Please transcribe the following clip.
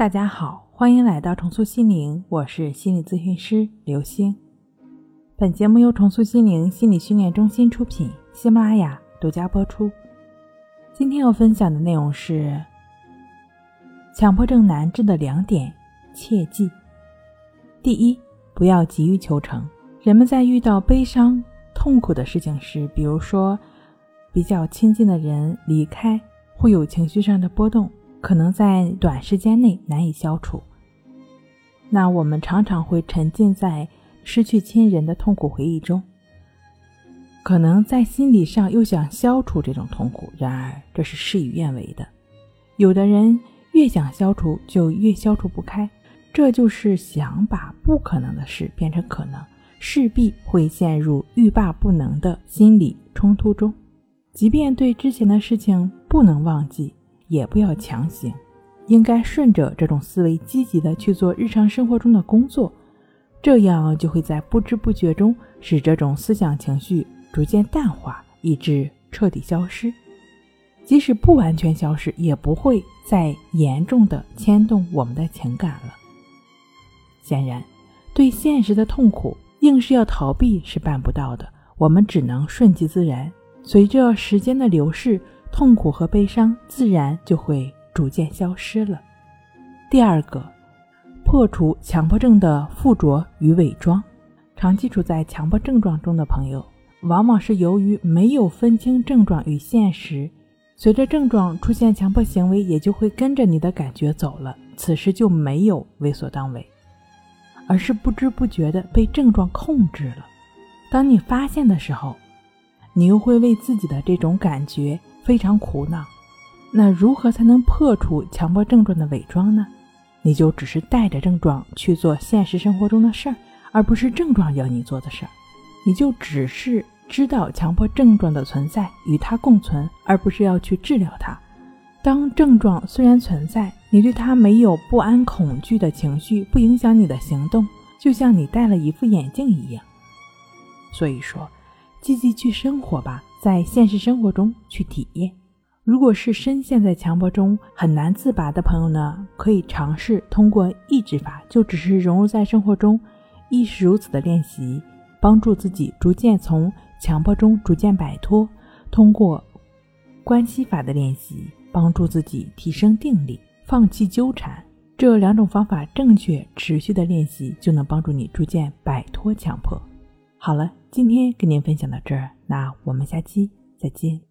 大家好，欢迎来到重塑心灵，我是心理咨询师刘星。本节目由重塑心灵心理训练中心出品，喜马拉雅独家播出。今天要分享的内容是强迫症难治的两点切记：第一，不要急于求成。人们在遇到悲伤、痛苦的事情时，比如说比较亲近的人离开，会有情绪上的波动。可能在短时间内难以消除，那我们常常会沉浸在失去亲人的痛苦回忆中，可能在心理上又想消除这种痛苦，然而这是事与愿违的。有的人越想消除，就越消除不开，这就是想把不可能的事变成可能，势必会陷入欲罢不能的心理冲突中。即便对之前的事情不能忘记。也不要强行，应该顺着这种思维，积极的去做日常生活中的工作，这样就会在不知不觉中使这种思想情绪逐渐淡化，以致彻底消失。即使不完全消失，也不会再严重的牵动我们的情感了。显然，对现实的痛苦硬是要逃避是办不到的，我们只能顺其自然，随着时间的流逝。痛苦和悲伤自然就会逐渐消失了。第二个，破除强迫症的附着与伪装。长期处在强迫症状中的朋友，往往是由于没有分清症状与现实，随着症状出现，强迫行为也就会跟着你的感觉走了。此时就没有为所当为，而是不知不觉的被症状控制了。当你发现的时候，你又会为自己的这种感觉。非常苦恼，那如何才能破除强迫症状的伪装呢？你就只是带着症状去做现实生活中的事儿，而不是症状要你做的事儿。你就只是知道强迫症状的存在，与它共存，而不是要去治疗它。当症状虽然存在，你对它没有不安、恐惧的情绪，不影响你的行动，就像你戴了一副眼镜一样。所以说，积极去生活吧。在现实生活中去体验。如果是深陷在强迫中很难自拔的朋友呢，可以尝试通过抑制法，就只是融入在生活中，亦是如此的练习，帮助自己逐渐从强迫中逐渐摆脱。通过关系法的练习，帮助自己提升定力，放弃纠缠。这两种方法正确持续的练习，就能帮助你逐渐摆脱强迫。好了，今天跟您分享到这儿，那我们下期再见。